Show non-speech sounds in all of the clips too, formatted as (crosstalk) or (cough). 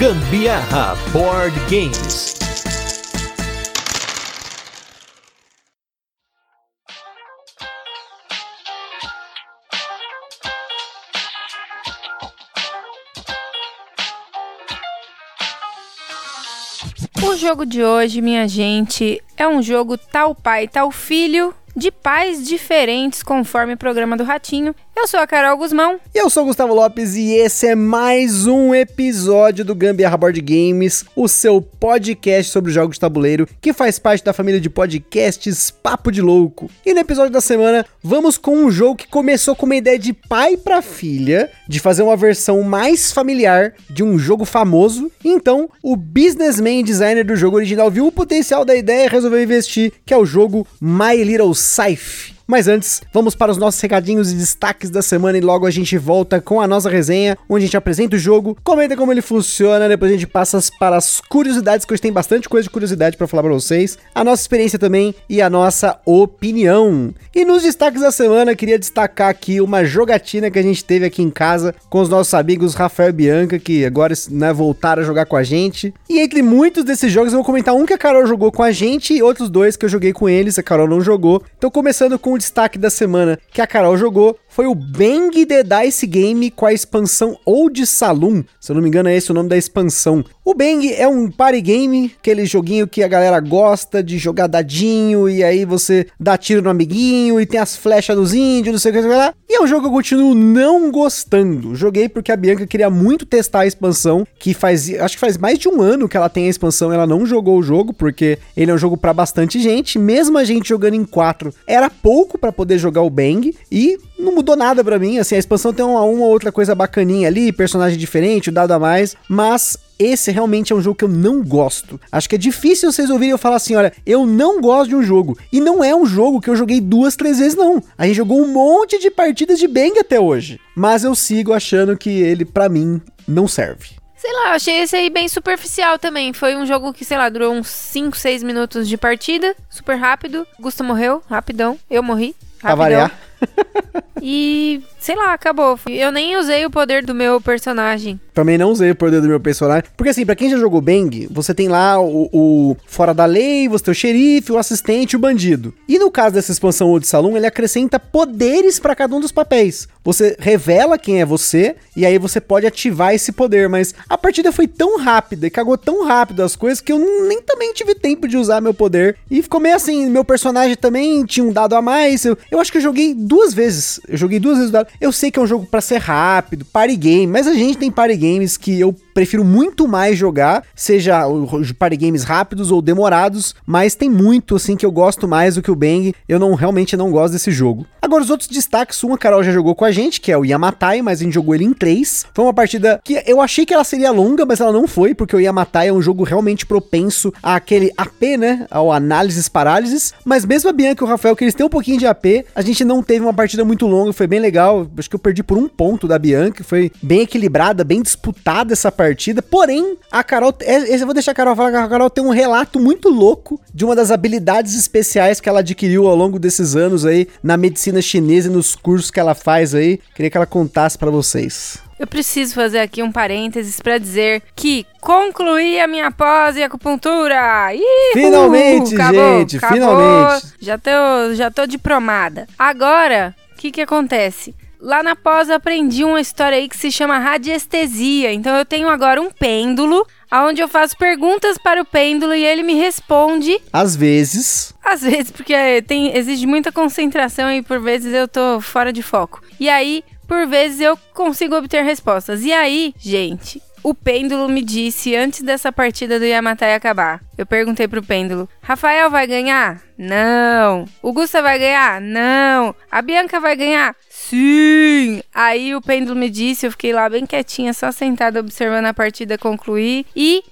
Gambiarra Board Games. O jogo de hoje, minha gente, é um jogo tal pai, tal filho, de pais diferentes conforme o programa do Ratinho. Eu sou a Carol Guzmão. E eu sou o Gustavo Lopes e esse é mais um episódio do Gambiarra Board Games, o seu podcast sobre jogos de tabuleiro, que faz parte da família de podcasts Papo de Louco. E no episódio da semana, vamos com um jogo que começou com uma ideia de pai para filha, de fazer uma versão mais familiar de um jogo famoso. Então, o businessman designer do jogo original viu o potencial da ideia e resolveu investir, que é o jogo My Little Scythe. Mas antes, vamos para os nossos recadinhos e destaques da semana e logo a gente volta com a nossa resenha, onde a gente apresenta o jogo, comenta como ele funciona, depois a gente passa para as curiosidades, que hoje tem bastante coisa de curiosidade para falar para vocês, a nossa experiência também e a nossa opinião. E nos destaques da semana, queria destacar aqui uma jogatina que a gente teve aqui em casa com os nossos amigos Rafael e Bianca, que agora né, voltaram a jogar com a gente. E entre muitos desses jogos, eu vou comentar um que a Carol jogou com a gente e outros dois que eu joguei com eles, a Carol não jogou. Então, começando com o destaque da semana que a Carol jogou foi o Bang The Dice Game com a expansão Old Saloon. Se eu não me engano, é esse o nome da expansão. O Bang é um party game, aquele joguinho que a galera gosta de jogar dadinho e aí você dá tiro no amiguinho e tem as flechas dos índios, não sei o que, lá. E é um jogo que eu continuo não gostando. Joguei porque a Bianca queria muito testar a expansão, que faz, acho que faz mais de um ano que ela tem a expansão, ela não jogou o jogo porque ele é um jogo para bastante gente, mesmo a gente jogando em quatro, era pouco para poder jogar o Bang e não mudou nada para mim, assim, a expansão tem uma, uma outra coisa bacaninha ali, personagem diferente, o dado a mais, mas esse realmente é um jogo que eu não gosto. Acho que é difícil vocês ouvirem eu falar assim: olha, eu não gosto de um jogo. E não é um jogo que eu joguei duas, três vezes, não. A gente jogou um monte de partidas de Bang até hoje. Mas eu sigo achando que ele, para mim, não serve. Sei lá, achei esse aí bem superficial também. Foi um jogo que, sei lá, durou uns 5, 6 minutos de partida, super rápido. Gusta morreu, rapidão. Eu morri. Rapidão. Pra variar. (laughs) e, sei lá, acabou. Eu nem usei o poder do meu personagem. Também não usei o poder do meu personagem. Porque assim, pra quem já jogou Bang, você tem lá o, o fora da lei, você tem o xerife, o assistente o bandido. E no caso dessa expansão Old Saloon, ele acrescenta poderes para cada um dos papéis. Você revela quem é você e aí você pode ativar esse poder, mas a partida foi tão rápida e cagou tão rápido as coisas que eu nem também tive tempo de usar meu poder. E ficou meio assim, meu personagem também tinha um dado a mais. Eu, eu acho que eu joguei duas vezes. Eu joguei duas vezes. Eu sei que é um jogo para ser rápido, party game, mas a gente tem party games que eu prefiro muito mais jogar, seja party games rápidos ou demorados, mas tem muito assim que eu gosto mais do que o Bang. Eu não realmente não gosto desse jogo. Agora os outros destaques, uma Carol já jogou com a gente, que é o Yamatai, mas a gente jogou ele em 3. Foi uma partida que eu achei que ela seria longa, mas ela não foi, porque o Yamatai é um jogo realmente propenso àquele AP, né, ao análises parálises, mas mesmo a Bianca e o Rafael que eles têm um pouquinho de AP, a gente não teve uma partida muito longa, foi bem legal. Acho que eu perdi por um ponto da Bianca, foi bem equilibrada, bem disputada essa partida. Porém, a Carol, é, eu vou deixar a Carol falar a Carol tem um relato muito louco de uma das habilidades especiais que ela adquiriu ao longo desses anos aí na medicina chinesa e nos cursos que ela faz aí. Queria que ela contasse para vocês. Eu preciso fazer aqui um parênteses para dizer que concluí a minha pós em acupuntura. Ih, finalmente, acabou, gente, acabou. finalmente. Já tô, já tô diplomada. Agora, o que que acontece? Lá na pós eu aprendi uma história aí que se chama radiestesia. Então eu tenho agora um pêndulo onde eu faço perguntas para o pêndulo e ele me responde. Às vezes. Às vezes, porque tem, exige muita concentração e por vezes eu tô fora de foco. E aí, por vezes eu consigo obter respostas. E aí, gente, o pêndulo me disse antes dessa partida do Yamatai acabar. Eu perguntei pro pêndulo: Rafael vai ganhar? Não. O Gusta vai ganhar? Não. A Bianca vai ganhar? Sim! Aí o pêndulo me disse, eu fiquei lá bem quietinha, só sentada observando a partida concluir e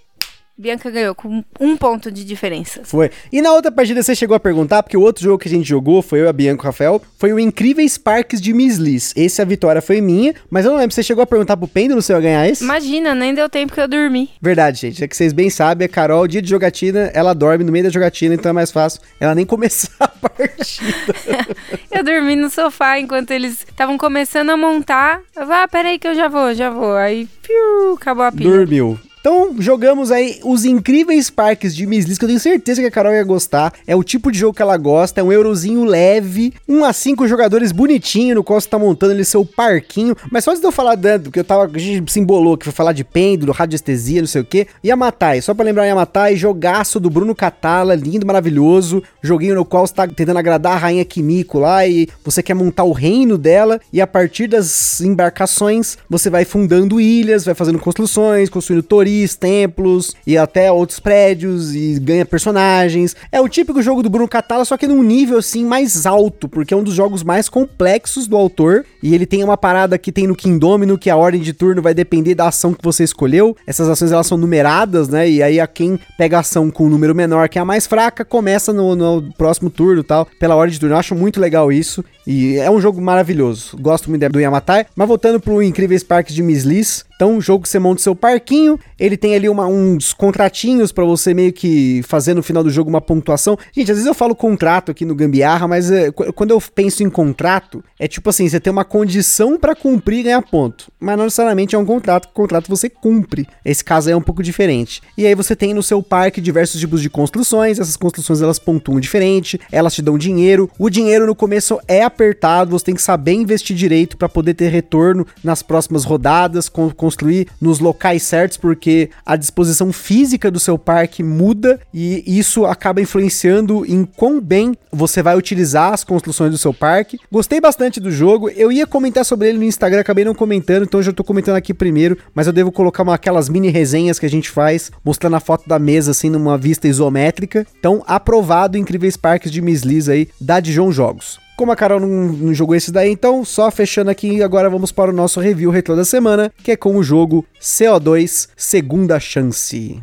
Bianca ganhou com um ponto de diferença. Foi. E na outra partida você chegou a perguntar, porque o outro jogo que a gente jogou, foi eu, a Bianca e o Rafael, foi o Incríveis Parques de Miss Liz. Esse a vitória foi minha, mas eu não lembro, você chegou a perguntar pro Pêndulo se eu ia ganhar esse? Imagina, nem deu tempo que eu dormi. Verdade, gente. É que vocês bem sabem, a Carol, dia de jogatina, ela dorme no meio da jogatina, então é mais fácil ela nem começar (laughs) a partida. (laughs) eu dormi no sofá enquanto eles estavam começando a montar. Eu falei, ah, peraí que eu já vou, já vou. Aí, piu, acabou a pilha. Dormiu. Então, jogamos aí os incríveis parques de Miss Liz, que eu tenho certeza que a Carol ia gostar. É o tipo de jogo que ela gosta, é um eurozinho leve, um a cinco jogadores bonitinho, no qual você tá montando ali seu parquinho. Mas só antes de eu falar dando, que eu tava, a gente se embolou, que foi falar de pêndulo, radiestesia, não sei o que. Yamatai, só pra lembrar Yamatai, jogaço do Bruno Catala, lindo, maravilhoso. Joguinho no qual você tá tentando agradar a rainha Kimiko lá e você quer montar o reino dela. E a partir das embarcações, você vai fundando ilhas, vai fazendo construções, construindo toris, templos e até outros prédios e ganha personagens. É o típico jogo do Bruno Catala, só que num nível assim mais alto, porque é um dos jogos mais complexos do autor e ele tem uma parada que tem no Kingdomino que a ordem de turno vai depender da ação que você escolheu. Essas ações elas são numeradas, né? E aí a quem pega a ação com o um número menor, que é a mais fraca, começa no, no próximo turno, tal, pela ordem de turno. Eu acho muito legal isso. E é um jogo maravilhoso. Gosto muito do Yamatai. Mas voltando pro Incríveis Parques de Miss Liz, então, um jogo que você monta o seu parquinho, ele tem ali uma, uns contratinhos para você meio que fazer no final do jogo uma pontuação. Gente, às vezes eu falo contrato aqui no Gambiarra, mas é, quando eu penso em contrato, é tipo assim, você tem uma condição para cumprir e ganhar ponto. Mas não necessariamente é um contrato, contrato você cumpre. Esse caso aí é um pouco diferente. E aí você tem no seu parque diversos tipos de construções, essas construções elas pontuam diferente, elas te dão dinheiro. O dinheiro no começo é apertado, você tem que saber investir direito para poder ter retorno nas próximas rodadas, com construir nos locais certos, porque a disposição física do seu parque muda e isso acaba influenciando em quão bem você vai utilizar as construções do seu parque. Gostei bastante do jogo, eu ia comentar sobre ele no Instagram, acabei não comentando, então já tô comentando aqui primeiro, mas eu devo colocar uma, aquelas mini resenhas que a gente faz, mostrando a foto da mesa assim numa vista isométrica. Então, aprovado Incríveis Parques de Miss Liz aí da Dijon Jogos. Como a Carol não, não, jogou esse daí, então só fechando aqui, agora vamos para o nosso review retrô da semana, que é com o jogo CO2 Segunda Chance.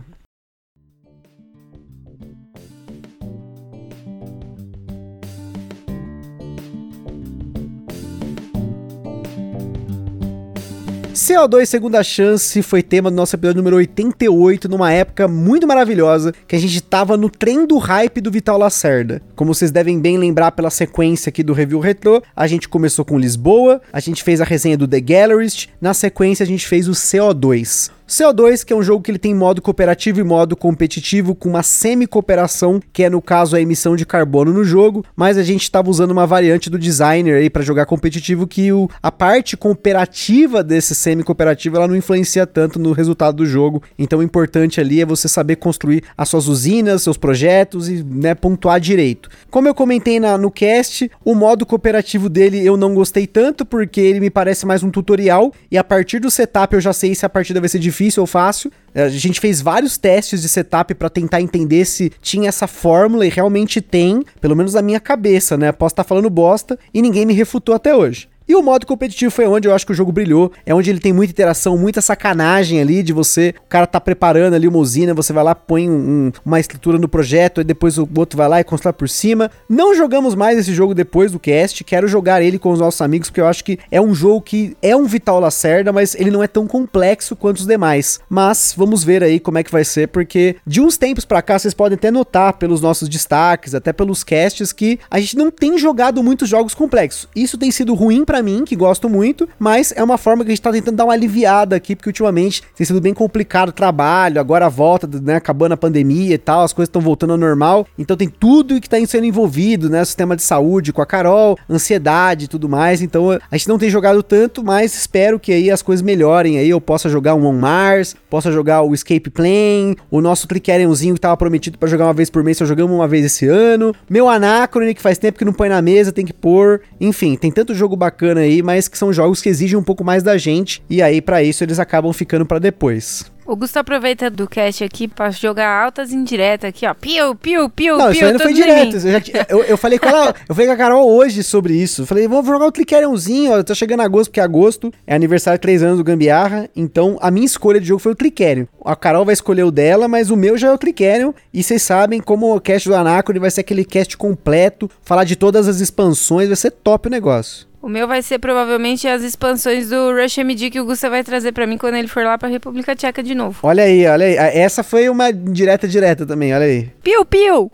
CO2 Segunda Chance foi tema do nosso episódio número 88, numa época muito maravilhosa, que a gente tava no trem do hype do Vital Lacerda. Como vocês devem bem lembrar pela sequência aqui do review retrô, a gente começou com Lisboa, a gente fez a resenha do The Gallerist, na sequência a gente fez o CO2. CO2, que é um jogo que ele tem modo cooperativo e modo competitivo, com uma semi-cooperação, que é no caso a emissão de carbono no jogo, mas a gente estava usando uma variante do designer aí para jogar competitivo que o, a parte cooperativa desse semi-cooperativo ela não influencia tanto no resultado do jogo. Então o importante ali é você saber construir as suas usinas, seus projetos e né, pontuar direito. Como eu comentei na, no cast, o modo cooperativo dele eu não gostei tanto porque ele me parece mais um tutorial e a partir do setup eu já sei se a partida vai ser difícil difícil ou fácil. A gente fez vários testes de setup para tentar entender se tinha essa fórmula e realmente tem, pelo menos na minha cabeça, né? Posso estar tá falando bosta e ninguém me refutou até hoje. E o modo competitivo foi onde eu acho que o jogo brilhou. É onde ele tem muita interação, muita sacanagem ali de você. O cara tá preparando ali uma usina, você vai lá, põe um, um, uma estrutura no projeto, e depois o outro vai lá e constrói por cima. Não jogamos mais esse jogo depois do cast. Quero jogar ele com os nossos amigos, porque eu acho que é um jogo que é um Vital Lacerda, mas ele não é tão complexo quanto os demais. Mas vamos ver aí como é que vai ser, porque de uns tempos para cá vocês podem até notar pelos nossos destaques, até pelos casts, que a gente não tem jogado muitos jogos complexos. Isso tem sido ruim pra para mim, que gosto muito, mas é uma forma que a gente tá tentando dar uma aliviada aqui, porque ultimamente tem sido bem complicado o trabalho, agora a volta, né, acabando a pandemia e tal, as coisas estão voltando ao normal, então tem tudo que tá sendo envolvido, né, sistema de saúde com a Carol, ansiedade e tudo mais, então a gente não tem jogado tanto, mas espero que aí as coisas melhorem aí, eu possa jogar um On Mars, possa jogar o Escape Plane, o nosso Clickerianzinho que tava prometido para jogar uma vez por mês, só jogamos uma vez esse ano, meu Anacrone que faz tempo que não põe na mesa, tem que pôr, enfim, tem tanto jogo bacana bacana aí, mas que são jogos que exigem um pouco mais da gente e aí para isso eles acabam ficando para depois. O Gusto aproveita do cast aqui pra jogar altas indiretas aqui, ó. Piu, piu, piu, não, piu. Isso aí não foi direto. Eu, já, eu, eu, falei com ela, eu falei com a Carol hoje sobre isso. Eu falei, vamos jogar o Clickeriumzinho, ó. Tá chegando agosto, porque é agosto. É aniversário de 3 anos do Gambiarra. Então, a minha escolha de jogo foi o Clickerium. A Carol vai escolher o dela, mas o meu já é o Clickerium. E vocês sabem como o cast do Anacron vai ser aquele cast completo. Falar de todas as expansões, vai ser top o negócio. O meu vai ser provavelmente as expansões do Rush MD que o Gusta vai trazer para mim quando ele for lá pra República Tcheca de novo. Olha aí, olha aí. Essa foi uma direta direta também, olha aí. Piu, piu!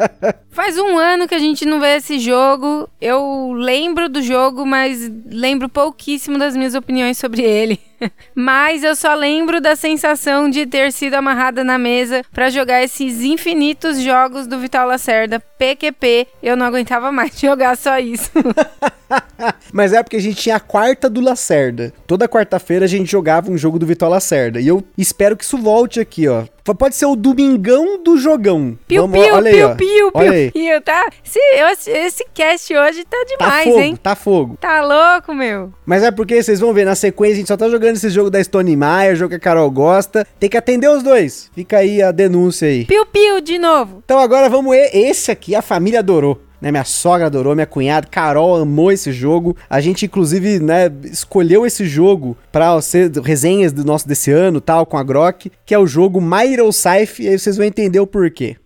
(laughs) Faz um ano que a gente não vê esse jogo. Eu lembro do jogo, mas lembro pouquíssimo das minhas opiniões sobre ele. (laughs) Mas eu só lembro da sensação de ter sido amarrada na mesa para jogar esses infinitos jogos do Vital Lacerda, PQP. Eu não aguentava mais (laughs) jogar só isso. (laughs) Mas é porque a gente tinha a quarta do Lacerda. Toda quarta-feira a gente jogava um jogo do Vital Lacerda. E eu espero que isso volte aqui, ó. Pode ser o domingão do jogão. Piu, Vamos, piu, olha piu, aí, piu, piu, piu, piu, tá? Esse, esse cast hoje tá demais, tá fogo, hein? Tá fogo. Tá louco, meu. Mas é porque vocês vão ver, na sequência a gente só tá jogando esse jogo da Stone Meyer, jogo que a Carol gosta. Tem que atender os dois. Fica aí a denúncia aí. Piu, piu, de novo. Então agora vamos ver. Esse aqui a família adorou. Né, minha sogra adorou, minha cunhada, Carol amou esse jogo. A gente, inclusive, né, escolheu esse jogo para ser resenhas do nosso desse ano, tal, com a Grok, que é o jogo My Hero Scythe, e aí vocês vão entender o porquê.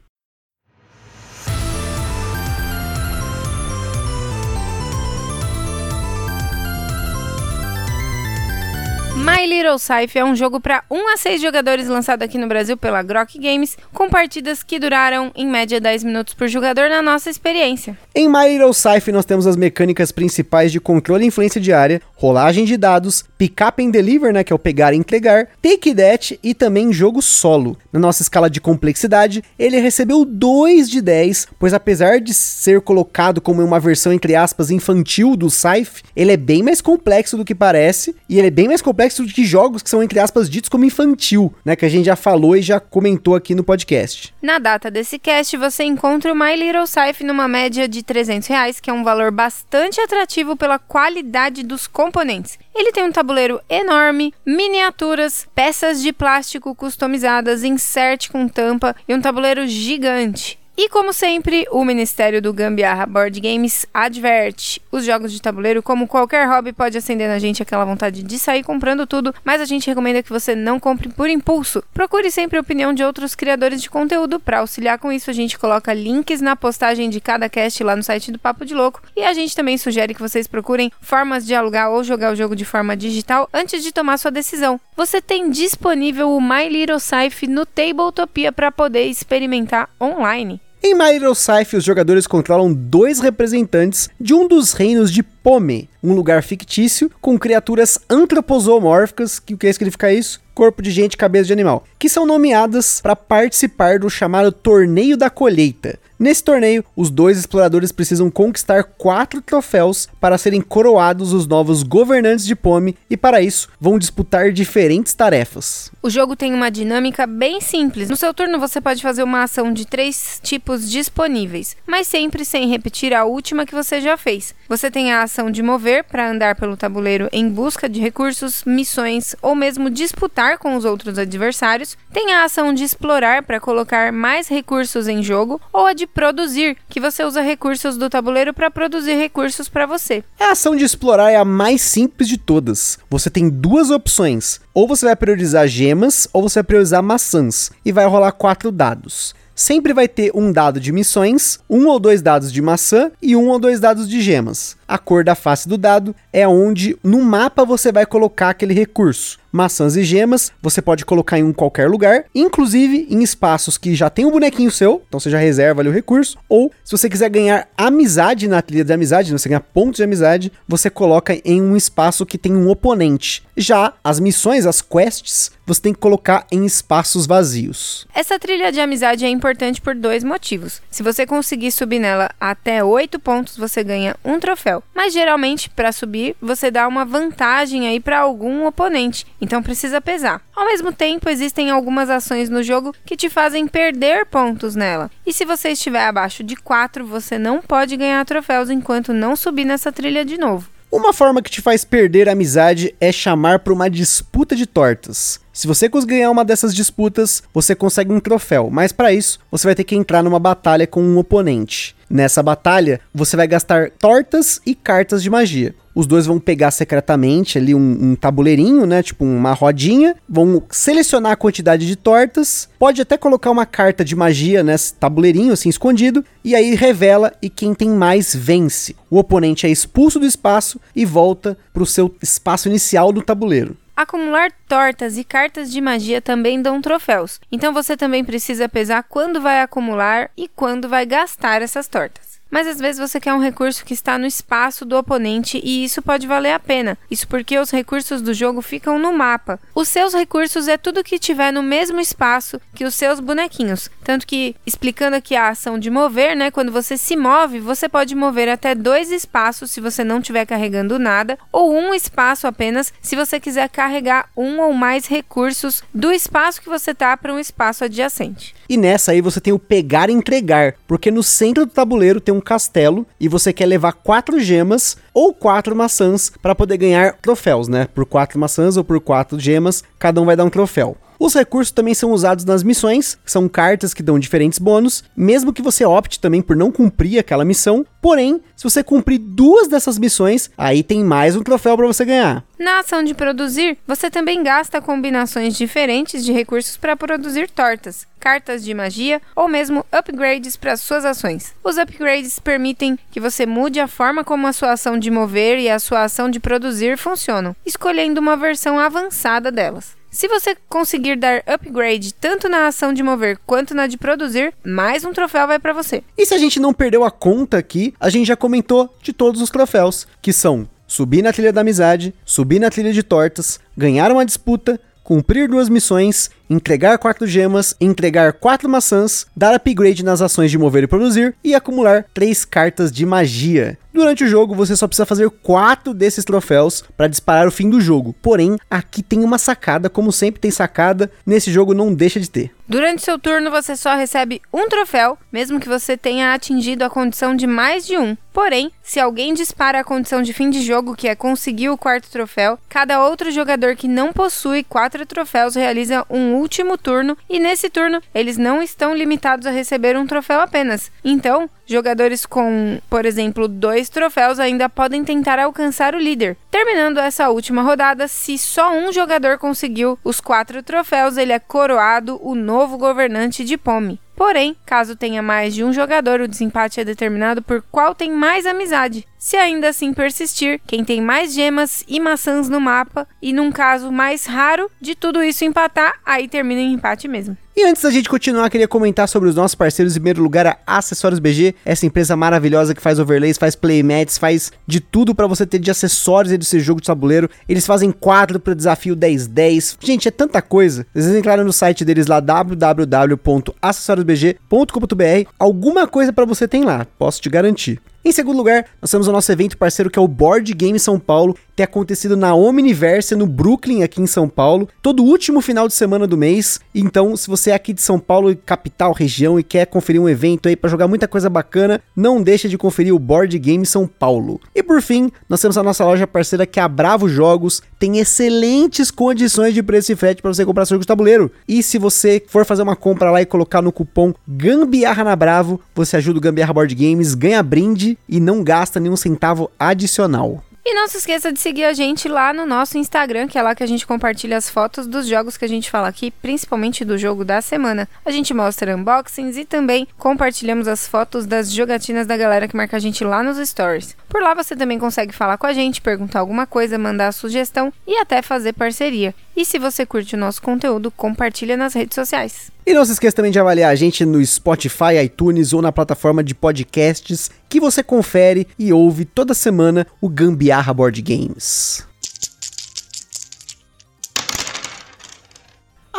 My Little Scythe é um jogo para 1 a 6 jogadores lançado aqui no Brasil pela Grok Games, com partidas que duraram em média 10 minutos por jogador na nossa experiência. Em My Little Scythe nós temos as mecânicas principais de controle e influência diária, rolagem de dados, pick up and deliver, né, que é o pegar e entregar, take that e também jogo solo. Na nossa escala de complexidade, ele recebeu 2 de 10, pois apesar de ser colocado como uma versão entre aspas infantil do Scythe, ele é bem mais complexo do que parece e ele é bem mais complexo de jogos que são, entre aspas, ditos como infantil, né? Que a gente já falou e já comentou aqui no podcast. Na data desse cast, você encontra o My Little Scythe numa média de 300 reais, que é um valor bastante atrativo pela qualidade dos componentes. Ele tem um tabuleiro enorme, miniaturas, peças de plástico customizadas, insert com tampa e um tabuleiro gigante. E como sempre, o Ministério do Gambiarra Board Games adverte: os jogos de tabuleiro, como qualquer hobby, pode acender na gente aquela vontade de sair comprando tudo, mas a gente recomenda que você não compre por impulso. Procure sempre a opinião de outros criadores de conteúdo. Para auxiliar com isso, a gente coloca links na postagem de cada cast lá no site do Papo de Louco. E a gente também sugere que vocês procurem formas de alugar ou jogar o jogo de forma digital antes de tomar sua decisão. Você tem disponível o My Little Scythe no Tabletopia para poder experimentar online. Em My Little Scythe, os jogadores controlam dois representantes de um dos reinos de Pome, um lugar fictício com criaturas antroposomórficas, que o que significa isso? Corpo de gente, cabeça de animal, que são nomeadas para participar do chamado Torneio da Colheita. Nesse torneio, os dois exploradores precisam conquistar quatro troféus para serem coroados os novos governantes de Pome e para isso vão disputar diferentes tarefas. O jogo tem uma dinâmica bem simples. No seu turno você pode fazer uma ação de três tipos disponíveis, mas sempre sem repetir a última que você já fez. Você tem a ação de mover para andar pelo tabuleiro em busca de recursos, missões ou mesmo disputar com os outros adversários. Tem a ação de explorar para colocar mais recursos em jogo ou a de produzir, que você usa recursos do tabuleiro para produzir recursos para você. A ação de explorar é a mais simples de todas. Você tem duas opções: ou você vai priorizar gemas ou você vai priorizar maçãs e vai rolar quatro dados sempre vai ter um dado de missões, um ou dois dados de maçã e um ou dois dados de gemas. A cor da face do dado é onde no mapa você vai colocar aquele recurso maçãs e gemas, você pode colocar em um qualquer lugar, inclusive em espaços que já tem um bonequinho seu, então você já reserva ali o recurso, ou se você quiser ganhar amizade na trilha de amizade, né, você ganha pontos de amizade, você coloca em um espaço que tem um oponente. Já as missões, as quests, você tem que colocar em espaços vazios. Essa trilha de amizade é importante por dois motivos. Se você conseguir subir nela até 8 pontos, você ganha um troféu. Mas geralmente, para subir, você dá uma vantagem aí para algum oponente então precisa pesar. Ao mesmo tempo, existem algumas ações no jogo que te fazem perder pontos nela. E se você estiver abaixo de 4, você não pode ganhar troféus enquanto não subir nessa trilha de novo. Uma forma que te faz perder a amizade é chamar para uma disputa de tortas. Se você conseguir ganhar uma dessas disputas, você consegue um troféu, mas para isso você vai ter que entrar numa batalha com um oponente. Nessa batalha, você vai gastar tortas e cartas de magia. Os dois vão pegar secretamente ali um, um, tabuleirinho, né? Tipo uma rodinha. Vão selecionar a quantidade de tortas. Pode até colocar uma carta de magia nesse tabuleirinho, assim, escondido. E aí revela e quem tem mais vence. O oponente é expulso do espaço e volta para o seu espaço inicial do tabuleiro. Acumular tortas e cartas de magia também dão troféus. Então você também precisa pesar quando vai acumular e quando vai gastar essas tortas. Mas às vezes você quer um recurso que está no espaço do oponente e isso pode valer a pena. Isso porque os recursos do jogo ficam no mapa. Os seus recursos é tudo que tiver no mesmo espaço que os seus bonequinhos. Tanto que, explicando aqui a ação de mover, né? Quando você se move, você pode mover até dois espaços se você não estiver carregando nada, ou um espaço apenas se você quiser carregar um ou mais recursos do espaço que você tá para um espaço adjacente. E nessa aí você tem o pegar e entregar, porque no centro do tabuleiro tem um castelo e você quer levar quatro gemas ou quatro maçãs para poder ganhar troféus, né? Por quatro maçãs ou por quatro gemas, cada um vai dar um troféu. Os recursos também são usados nas missões, são cartas que dão diferentes bônus, mesmo que você opte também por não cumprir aquela missão. Porém, se você cumprir duas dessas missões, aí tem mais um troféu para você ganhar. Na ação de produzir, você também gasta combinações diferentes de recursos para produzir tortas, cartas de magia ou mesmo upgrades para suas ações. Os upgrades permitem que você mude a forma como a sua ação de mover e a sua ação de produzir funcionam, escolhendo uma versão avançada delas. Se você conseguir dar upgrade tanto na ação de mover quanto na de produzir, mais um troféu vai para você. E se a gente não perdeu a conta aqui, a gente já comentou de todos os troféus, que são subir na trilha da amizade, subir na trilha de tortas, ganhar uma disputa, cumprir duas missões, entregar quatro gemas, entregar quatro maçãs, dar upgrade nas ações de mover e produzir e acumular três cartas de magia. Durante o jogo, você só precisa fazer quatro desses troféus para disparar o fim do jogo. Porém, aqui tem uma sacada, como sempre tem sacada, nesse jogo não deixa de ter. Durante seu turno, você só recebe um troféu, mesmo que você tenha atingido a condição de mais de um. Porém, se alguém dispara a condição de fim de jogo, que é conseguir o quarto troféu, cada outro jogador que não possui quatro troféus realiza um último turno, e nesse turno eles não estão limitados a receber um troféu apenas. Então, jogadores com, por exemplo, dois troféus ainda podem tentar alcançar o líder. Terminando essa última rodada, se só um jogador conseguiu os quatro troféus, ele é coroado o novo governante de Pome. Porém, caso tenha mais de um jogador, o desempate é determinado por qual tem mais amizade. Se ainda assim persistir, quem tem mais gemas e maçãs no mapa, e num caso mais raro de tudo isso empatar, aí termina em empate mesmo. E antes da gente continuar, queria comentar sobre os nossos parceiros. Em primeiro lugar, a Acessórios BG, essa empresa maravilhosa que faz overlays, faz playmats, faz de tudo para você ter de acessórios e desse jogo de tabuleiro. Eles fazem quadro para o desafio 1010. Gente, é tanta coisa. Vocês entraram no site deles lá www.acessoriosbg.com.br. Alguma coisa para você tem lá, posso te garantir. Em segundo lugar, nós temos o nosso evento parceiro que é o Board Game São Paulo, tem acontecido na Omniverse no Brooklyn, aqui em São Paulo, todo último final de semana do mês. Então, se você é aqui de São Paulo, capital, região, e quer conferir um evento aí para jogar muita coisa bacana, não deixa de conferir o Board Game São Paulo. E por fim, nós temos a nossa loja parceira que é a Bravo Jogos, tem excelentes condições de preço e frete para você comprar seu jogo de tabuleiro. E se você for fazer uma compra lá e colocar no cupom Gambiarra na Bravo, você ajuda o Gambiarra Board Games, ganha brinde e não gasta nenhum centavo adicional. E não se esqueça de seguir a gente lá no nosso Instagram, que é lá que a gente compartilha as fotos dos jogos que a gente fala aqui, principalmente do jogo da semana. A gente mostra unboxings e também compartilhamos as fotos das jogatinas da galera que marca a gente lá nos stories. Por lá você também consegue falar com a gente, perguntar alguma coisa, mandar sugestão e até fazer parceria. E se você curte o nosso conteúdo, compartilha nas redes sociais. E não se esqueça também de avaliar a gente no Spotify, iTunes ou na plataforma de podcasts que você confere e ouve toda semana o Gambiarra Board Games.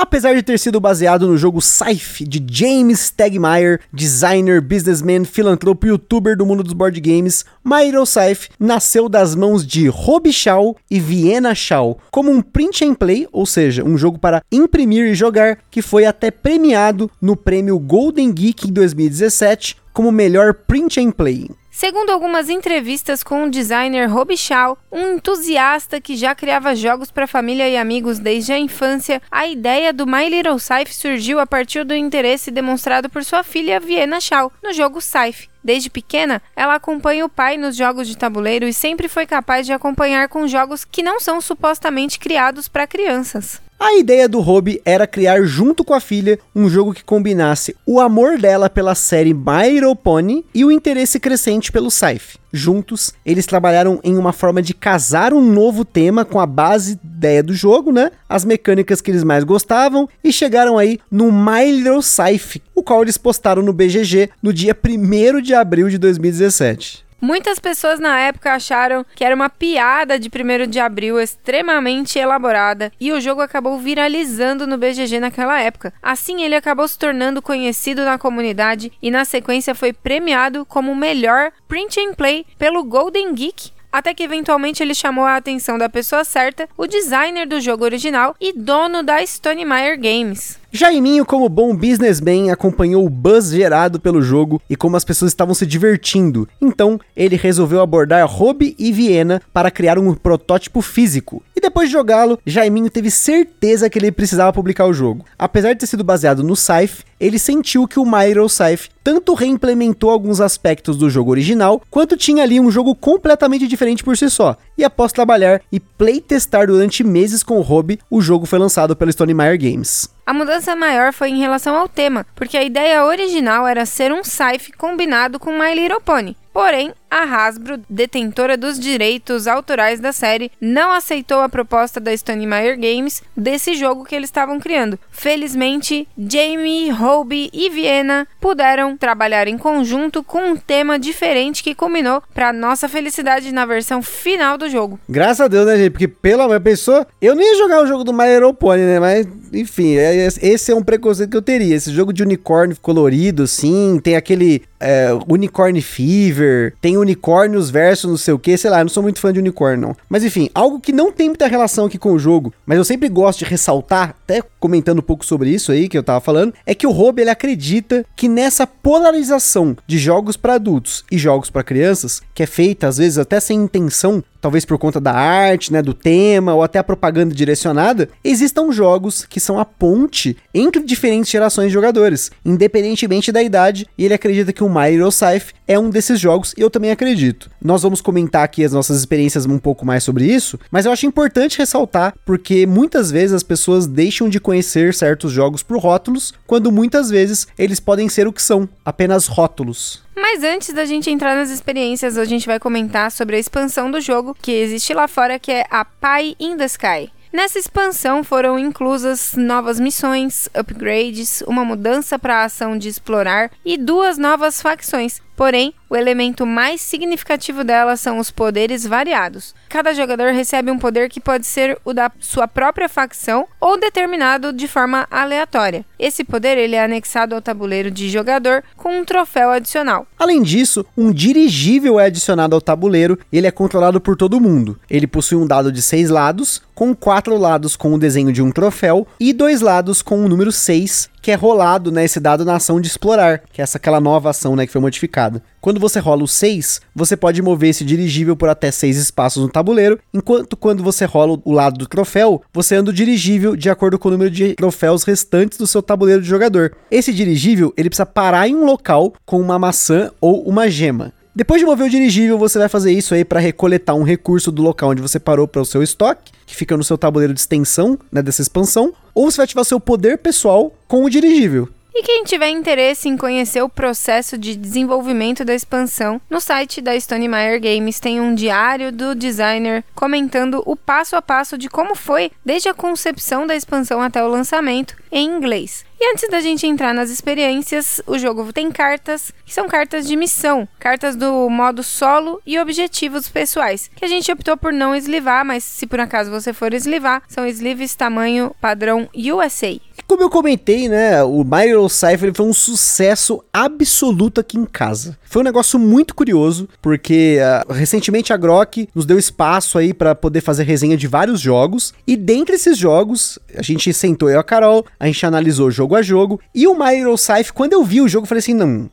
Apesar de ter sido baseado no jogo Scythe de James Stegmaier, designer, businessman, filantropo e youtuber do mundo dos board games, My Hero Scythe nasceu das mãos de Rob Shaw e Vienna Shaw como um print and play, ou seja, um jogo para imprimir e jogar, que foi até premiado no prêmio Golden Geek em 2017 como melhor print and play. Segundo algumas entrevistas com o designer Rob Shaw, um entusiasta que já criava jogos para família e amigos desde a infância, a ideia do My Little Scythe surgiu a partir do interesse demonstrado por sua filha Vienna Shaw no jogo Scythe. Desde pequena, ela acompanha o pai nos jogos de tabuleiro e sempre foi capaz de acompanhar com jogos que não são supostamente criados para crianças. A ideia do Rob era criar junto com a filha um jogo que combinasse o amor dela pela série My Little Pony e o interesse crescente pelo Scythe. Juntos. Eles trabalharam em uma forma de casar um novo tema com a base ideia do jogo, né? As mecânicas que eles mais gostavam e chegaram aí no My Little Scythe, o qual eles postaram no BGG no dia 1 de abril de 2017. Muitas pessoas na época acharam que era uma piada de 1 de abril extremamente elaborada e o jogo acabou viralizando no BGG naquela época. Assim, ele acabou se tornando conhecido na comunidade e na sequência foi premiado como o melhor print and play pelo Golden Geek até que eventualmente ele chamou a atenção da pessoa certa, o designer do jogo original e dono da Stone Meyer Games. Jaiminho, como bom businessman, acompanhou o buzz gerado pelo jogo e como as pessoas estavam se divertindo. Então, ele resolveu abordar Robe e Viena para criar um protótipo físico. E depois de jogá-lo, Jaiminho teve certeza que ele precisava publicar o jogo. Apesar de ter sido baseado no Scythe, ele sentiu que o Myro Scythe tanto reimplementou alguns aspectos do jogo original, quanto tinha ali um jogo completamente diferente por si só. E após trabalhar e playtestar durante meses com o Robe, o jogo foi lançado pela Stone Meyer Games. A mudança maior foi em relação ao tema, porque a ideia original era ser um sci combinado com My Little Pony. Porém, a Hasbro, detentora dos direitos autorais da série, não aceitou a proposta da Stone Meyer Games desse jogo que eles estavam criando. Felizmente, Jamie, Hobie e Viena puderam trabalhar em conjunto com um tema diferente que combinou para nossa felicidade na versão final do jogo. Graças a Deus, né, gente? Porque pela pessoa, eu nem ia jogar o jogo do My Pony, né? Mas, enfim, é, é, esse é um preconceito que eu teria. Esse jogo de unicórnio colorido, assim, tem aquele é, Unicorn Fever, tem unicórnios versus não sei o que, sei lá, eu não sou muito fã de unicórnio, não. Mas enfim, algo que não tem muita relação aqui com o jogo, mas eu sempre gosto de ressaltar, até comentando um pouco sobre isso aí que eu tava falando, é que o Rob ele acredita que nessa polarização de jogos para adultos e jogos para crianças, que é feita às vezes até sem intenção, talvez por conta da arte, né, do tema ou até a propaganda direcionada, existam jogos que são a ponte entre diferentes gerações de jogadores, independentemente da idade, e ele acredita que o My Scythe é um desses jogos e eu também acredito. Nós vamos comentar aqui as nossas experiências um pouco mais sobre isso, mas eu acho importante ressaltar porque muitas vezes as pessoas deixam de conhecer certos jogos por rótulos, quando muitas vezes eles podem ser o que são, apenas rótulos. Mas antes da gente entrar nas experiências, a gente vai comentar sobre a expansão do jogo que existe lá fora, que é a Pie in the Sky. Nessa expansão foram inclusas novas missões, upgrades, uma mudança para a ação de explorar e duas novas facções, Porém, o elemento mais significativo dela são os poderes variados. Cada jogador recebe um poder que pode ser o da sua própria facção ou determinado de forma aleatória. Esse poder ele é anexado ao tabuleiro de jogador com um troféu adicional. Além disso, um dirigível é adicionado ao tabuleiro e ele é controlado por todo mundo. Ele possui um dado de seis lados, com quatro lados com o desenho de um troféu e dois lados com o número 6, que é rolado né, esse dado na ação de explorar, que é essa aquela nova ação né, que foi modificada. Quando você rola o 6, você pode mover esse dirigível por até 6 espaços no tabuleiro, enquanto quando você rola o lado do troféu, você anda o dirigível de acordo com o número de troféus restantes do seu tabuleiro de jogador. Esse dirigível, ele precisa parar em um local com uma maçã ou uma gema. Depois de mover o dirigível, você vai fazer isso aí para recoletar um recurso do local onde você parou para o seu estoque, que fica no seu tabuleiro de extensão, né, dessa expansão, ou você vai ativar seu poder pessoal com o dirigível. E quem tiver interesse em conhecer o processo de desenvolvimento da expansão, no site da Stone Meyer Games tem um diário do designer comentando o passo a passo de como foi desde a concepção da expansão até o lançamento em inglês. E antes da gente entrar nas experiências, o jogo tem cartas, que são cartas de missão, cartas do modo solo e objetivos pessoais, que a gente optou por não eslivar, mas se por acaso você for eslivar, são sleeves tamanho padrão USA. Como eu comentei, né, o Mario Cypher foi um sucesso absoluto aqui em casa. Foi um negócio muito curioso, porque uh, recentemente a Grok nos deu espaço aí para poder fazer resenha de vários jogos, e dentre esses jogos, a gente sentou eu e a Carol, a gente analisou jogo a jogo, e o Mario Cypher, quando eu vi o jogo, eu falei assim, não,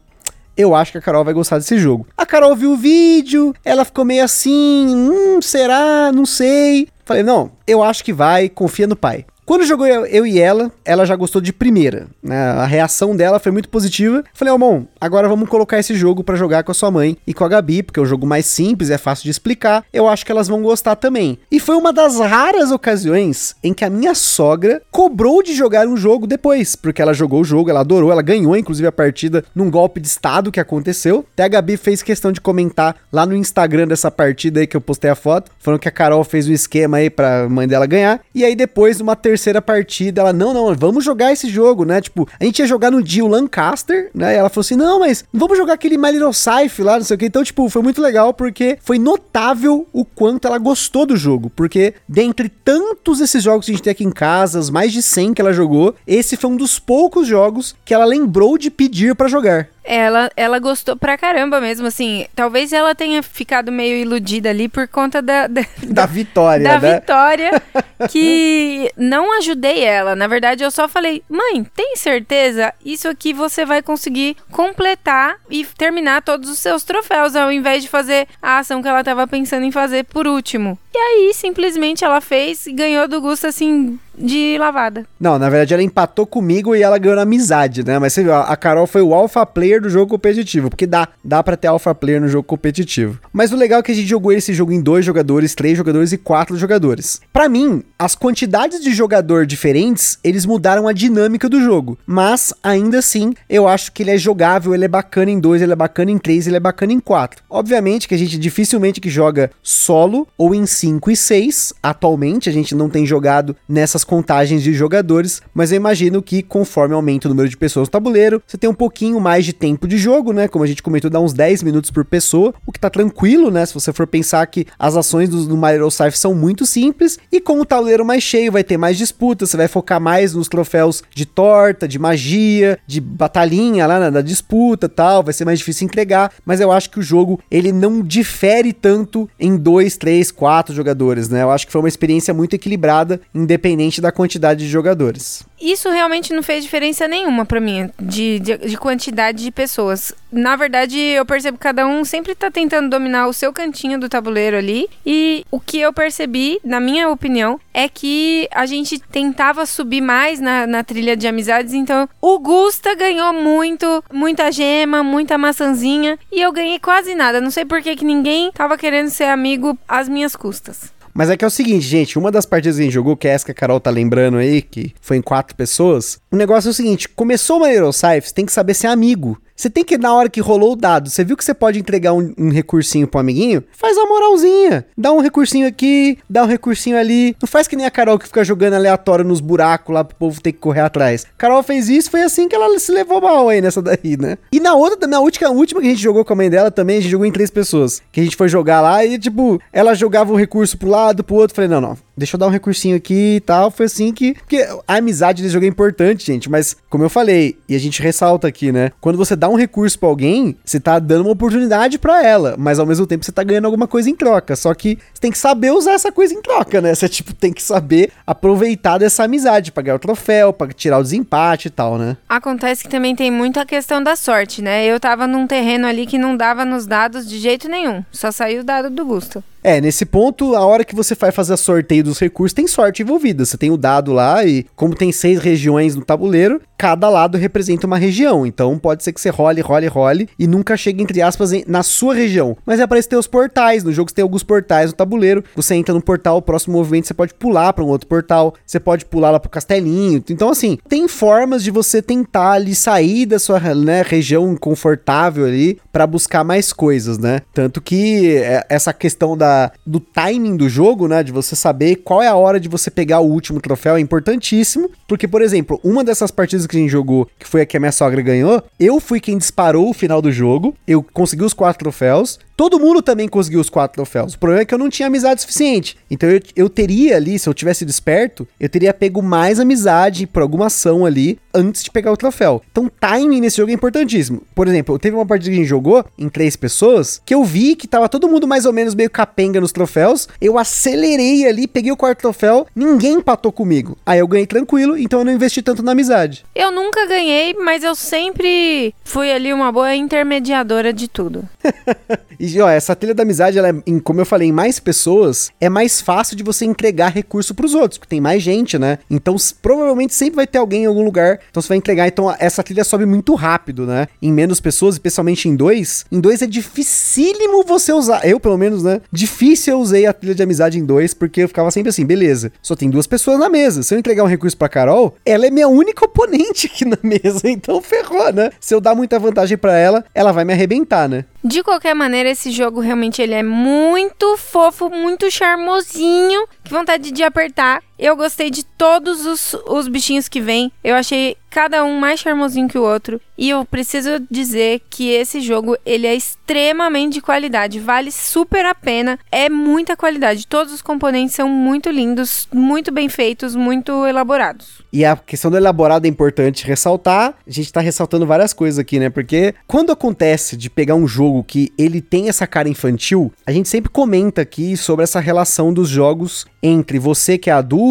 eu acho que a Carol vai gostar desse jogo. A Carol viu o vídeo, ela ficou meio assim, hum, será? Não sei. Falei, não, eu acho que vai, confia no pai. Quando jogou eu, e ela, ela já gostou de primeira, né? A reação dela foi muito positiva. Falei, ó, bom, agora vamos colocar esse jogo para jogar com a sua mãe e com a Gabi, porque é um jogo mais simples, é fácil de explicar. Eu acho que elas vão gostar também. E foi uma das raras ocasiões em que a minha sogra cobrou de jogar um jogo depois, porque ela jogou o jogo, ela adorou, ela ganhou inclusive a partida num golpe de estado que aconteceu. Até a Gabi fez questão de comentar lá no Instagram dessa partida aí que eu postei a foto, falando que a Carol fez um esquema aí pra mãe dela ganhar. E aí depois, numa terceira partida, ela, não, não, vamos jogar esse jogo, né? Tipo, a gente ia jogar no dia o Lancaster, né? E ela falou assim, não, mas vamos jogar aquele My Little Scythe lá, não sei o que. Então, tipo, foi muito legal porque foi notável o quanto ela gostou do jogo. Porque dentre tantos esses jogos que a gente tem aqui em casa, os mais de 100 que ela jogou, esse foi um dos poucos jogos que ela lembrou de pedir para jogar. Ela, ela gostou pra caramba mesmo, assim. Talvez ela tenha ficado meio iludida ali por conta da. Da, da vitória, da né? vitória, (laughs) que não ajudei ela. Na verdade, eu só falei, mãe, tem certeza? Isso aqui você vai conseguir completar e terminar todos os seus troféus, ao invés de fazer a ação que ela tava pensando em fazer por último. E aí, simplesmente, ela fez e ganhou do Gusto, assim, de lavada. Não, na verdade ela empatou comigo e ela ganhou na amizade, né? Mas você viu, a Carol foi o alpha player do jogo competitivo, porque dá, dá para ter alpha player no jogo competitivo. Mas o legal é que a gente jogou esse jogo em dois jogadores, três jogadores e quatro jogadores. Para mim, as quantidades de jogador diferentes, eles mudaram a dinâmica do jogo, mas ainda assim, eu acho que ele é jogável, ele é bacana em dois, ele é bacana em três, ele é bacana em quatro. Obviamente que a gente dificilmente que joga solo ou em cinco e seis, atualmente a gente não tem jogado nessas contagens de jogadores, mas eu imagino que conforme aumenta o número de pessoas no tabuleiro, você tem um pouquinho mais de tempo de jogo, né? Como a gente comentou, dá uns 10 minutos por pessoa, o que tá tranquilo, né? Se você for pensar que as ações do, do Scythe são muito simples, e com o tabuleiro mais cheio, vai ter mais disputas, você vai focar mais nos troféus de torta, de magia, de batalhinha lá na, na disputa tal, vai ser mais difícil entregar, mas eu acho que o jogo, ele não difere tanto em 2, 3, 4 jogadores, né? Eu acho que foi uma experiência muito equilibrada, independente da quantidade de jogadores. Isso realmente não fez diferença nenhuma para mim, de, de, de, quantidade de pessoas. Na verdade, eu percebo que cada um sempre tá tentando dominar o seu cantinho do tabuleiro ali. E o que eu percebi, na minha opinião, é que a gente tentava subir mais na, na trilha de amizades. Então, o Gusta ganhou muito, muita gema, muita maçãzinha. E eu ganhei quase nada. Não sei por que, que ninguém tava querendo ser amigo às minhas custas. Mas é que é o seguinte, gente, uma das partidas que a gente jogou, que é essa que a Carol tá lembrando aí, que foi em quatro pessoas, o negócio é o seguinte, começou uma Aeroscypher, tem que saber ser amigo. Você tem que, na hora que rolou o dado, você viu que você pode entregar um, um, recursinho pro amiguinho? Faz uma moralzinha. Dá um recursinho aqui, dá um recursinho ali. Não faz que nem a Carol que fica jogando aleatório nos buracos lá pro povo ter que correr atrás. Carol fez isso, foi assim que ela se levou mal aí nessa daí, né? E na outra, na última, última que a gente jogou com a mãe dela também, a gente jogou em três pessoas. Que a gente foi jogar lá e, tipo, ela jogava um recurso pro lado, pro outro. Falei, não, não, deixa eu dar um recursinho aqui e tal. Foi assim que. Porque a amizade desse jogo é importante, gente. Mas, como eu falei, e a gente ressalta aqui, né? Quando você dá um recurso pra alguém, você tá dando uma oportunidade para ela. Mas ao mesmo tempo você tá ganhando alguma coisa em troca. Só que você tem que saber usar essa coisa em troca, né? Você, tipo, tem que saber aproveitar dessa amizade pra ganhar o troféu, pra tirar o desempate e tal, né? Acontece que também tem muito a questão da sorte, né? Eu tava num terreno ali que não dava nos dados de jeito nenhum. Só saiu o dado do Gusto. É, nesse ponto, a hora que você vai fazer a sorteio dos recursos, tem sorte envolvida. Você tem o dado lá e, como tem seis regiões no tabuleiro, cada lado representa uma região. Então, pode ser que você role, role, role e nunca chegue, entre aspas, em, na sua região. Mas é para ter os portais. No jogo você tem alguns portais no tabuleiro. Você entra no portal, o próximo movimento você pode pular para um outro portal. Você pode pular lá pro castelinho. Então, assim, tem formas de você tentar ali sair da sua né, região confortável ali para buscar mais coisas, né? Tanto que é, essa questão da do timing do jogo, né? De você saber qual é a hora de você pegar o último troféu é importantíssimo. Porque, por exemplo, uma dessas partidas que a gente jogou, que foi a que a minha sogra ganhou, eu fui quem disparou o final do jogo. Eu consegui os quatro troféus. Todo mundo também conseguiu os quatro troféus. O problema é que eu não tinha amizade suficiente. Então eu, eu teria ali, se eu tivesse desperto, eu teria pego mais amizade por alguma ação ali antes de pegar o troféu. Então timing nesse jogo é importantíssimo. Por exemplo, teve uma partida que a gente jogou em três pessoas que eu vi que tava todo mundo mais ou menos meio capenga nos troféus. Eu acelerei ali, peguei o quarto troféu, ninguém empatou comigo. Aí eu ganhei tranquilo, então eu não investi tanto na amizade. Eu nunca ganhei, mas eu sempre fui ali uma boa intermediadora de tudo. (laughs) E, ó, essa trilha da amizade, ela é, em, como eu falei, em mais pessoas, é mais fácil de você entregar recurso pros outros, porque tem mais gente, né? Então, provavelmente sempre vai ter alguém em algum lugar, então você vai entregar. Então, essa trilha sobe muito rápido, né? Em menos pessoas, especialmente em dois. Em dois é dificílimo você usar. Eu, pelo menos, né? Difícil eu usei a trilha de amizade em dois, porque eu ficava sempre assim, beleza, só tem duas pessoas na mesa. Se eu entregar um recurso pra Carol, ela é minha única oponente aqui (laughs) na mesa, então ferrou, né? Se eu dar muita vantagem para ela, ela vai me arrebentar, né? De qualquer maneira, esse jogo realmente ele é muito fofo, muito charmosinho. Que vontade de apertar. Eu gostei de todos os, os bichinhos que vêm. Eu achei cada um mais charmosinho que o outro. E eu preciso dizer que esse jogo, ele é extremamente de qualidade. Vale super a pena. É muita qualidade. Todos os componentes são muito lindos, muito bem feitos, muito elaborados. E a questão do elaborado é importante ressaltar. A gente tá ressaltando várias coisas aqui, né? Porque quando acontece de pegar um jogo que ele tem essa cara infantil, a gente sempre comenta aqui sobre essa relação dos jogos entre você que é adulto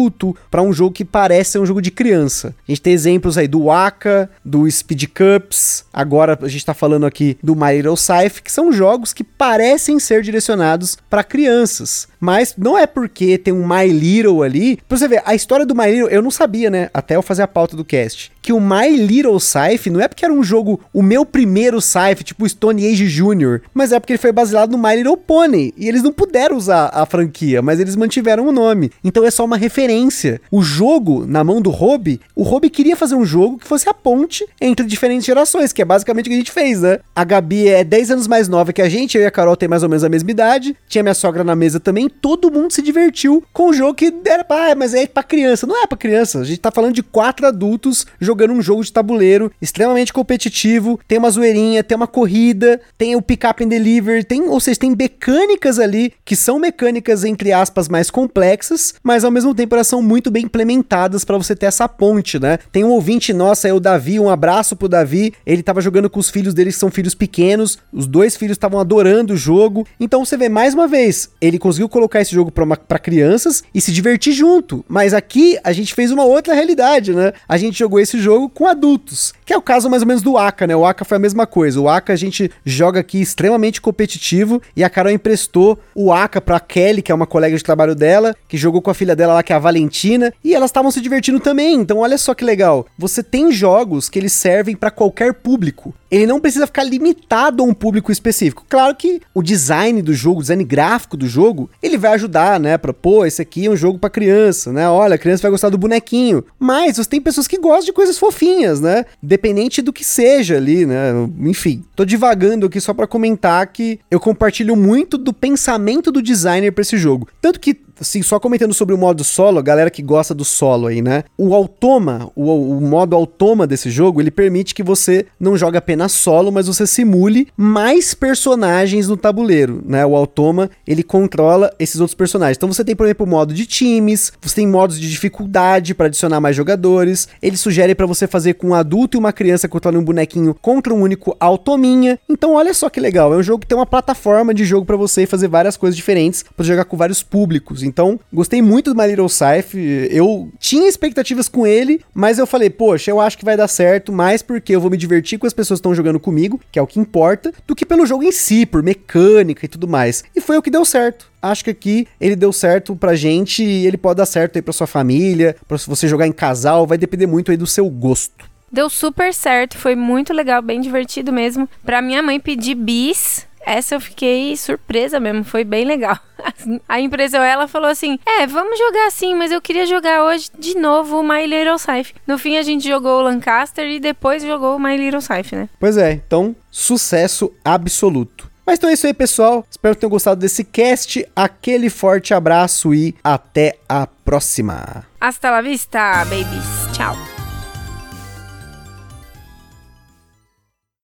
para um jogo que parece ser um jogo de criança. A gente tem exemplos aí do Waka, do Speed Cups, agora a gente tá falando aqui do My Little Scythe, que são jogos que parecem ser direcionados para crianças. Mas não é porque tem um My Little ali. Pra você ver, a história do My Little eu não sabia, né? Até eu fazer a pauta do cast. Que o My Little Scythe não é porque era um jogo, o meu primeiro Scythe, tipo Stone Age Jr., mas é porque ele foi baseado no My Little Pony. E eles não puderam usar a franquia, mas eles mantiveram o nome. Então é só uma referência. O jogo, na mão do Rob, o Rob queria fazer um jogo que fosse a ponte entre diferentes gerações, que é basicamente o que a gente fez, né? A Gabi é 10 anos mais nova que a gente, eu e a Carol tem mais ou menos a mesma idade. Tinha minha sogra na mesa também, todo mundo se divertiu com o jogo que era, ah, mas é pra criança. Não é pra criança, a gente tá falando de quatro adultos jogando um jogo de tabuleiro extremamente competitivo, tem uma zoeirinha, tem uma corrida, tem o pick up and deliver, tem, ou seja, tem mecânicas ali que são mecânicas entre aspas mais complexas, mas ao mesmo tempo elas são muito bem implementadas para você ter essa ponte, né? Tem um ouvinte nosso aí, o Davi, um abraço pro Davi. Ele tava jogando com os filhos dele, que são filhos pequenos. Os dois filhos estavam adorando o jogo. Então você vê mais uma vez, ele conseguiu colocar esse jogo para crianças e se divertir junto. Mas aqui a gente fez uma outra realidade, né? A gente jogou esse jogo com adultos, que é o caso mais ou menos do Aka, né? O Aka foi a mesma coisa. O Aka a gente joga aqui extremamente competitivo e a Carol emprestou o Aka pra Kelly, que é uma colega de trabalho dela, que jogou com a filha dela lá, que é a Valentina, e elas estavam se divertindo também. Então olha só que legal. Você tem jogos que eles servem para qualquer público ele não precisa ficar limitado a um público específico. Claro que o design do jogo, o design gráfico do jogo, ele vai ajudar, né, para pô, esse aqui é um jogo para criança, né? Olha, a criança vai gostar do bonequinho. Mas você tem pessoas que gostam de coisas fofinhas, né? Dependente do que seja ali, né? Enfim, tô divagando aqui só para comentar que eu compartilho muito do pensamento do designer para esse jogo. Tanto que assim, só comentando sobre o modo solo, galera que gosta do solo aí, né? O automa, o, o modo automa desse jogo, ele permite que você não jogue apenas solo, mas você simule mais personagens no tabuleiro, né? O automa, ele controla esses outros personagens. Então você tem, por exemplo, o modo de times, você tem modos de dificuldade para adicionar mais jogadores. Ele sugere para você fazer com um adulto e uma criança controlando um bonequinho contra um único autominha. Então olha só que legal, é um jogo que tem uma plataforma de jogo para você fazer várias coisas diferentes, para jogar com vários públicos. Então, gostei muito do My Little Scythe. Eu tinha expectativas com ele, mas eu falei, poxa, eu acho que vai dar certo, mais porque eu vou me divertir com as pessoas que estão jogando comigo, que é o que importa, do que pelo jogo em si, por mecânica e tudo mais. E foi o que deu certo acho que aqui ele deu certo pra gente e ele pode dar certo aí pra sua família, pra você jogar em casal, vai depender muito aí do seu gosto. Deu super certo, foi muito legal, bem divertido mesmo. Pra minha mãe pedir bis, essa eu fiquei surpresa mesmo, foi bem legal. (laughs) A empresa ela falou assim: "É, vamos jogar assim, mas eu queria jogar hoje de novo o My Little Scythe". No fim a gente jogou o Lancaster e depois jogou o My Little Scythe, né? Pois é, então sucesso absoluto. Mas então é isso aí, pessoal. Espero que tenham gostado desse cast. Aquele forte abraço e até a próxima. Hasta la vista, babies. Tchau.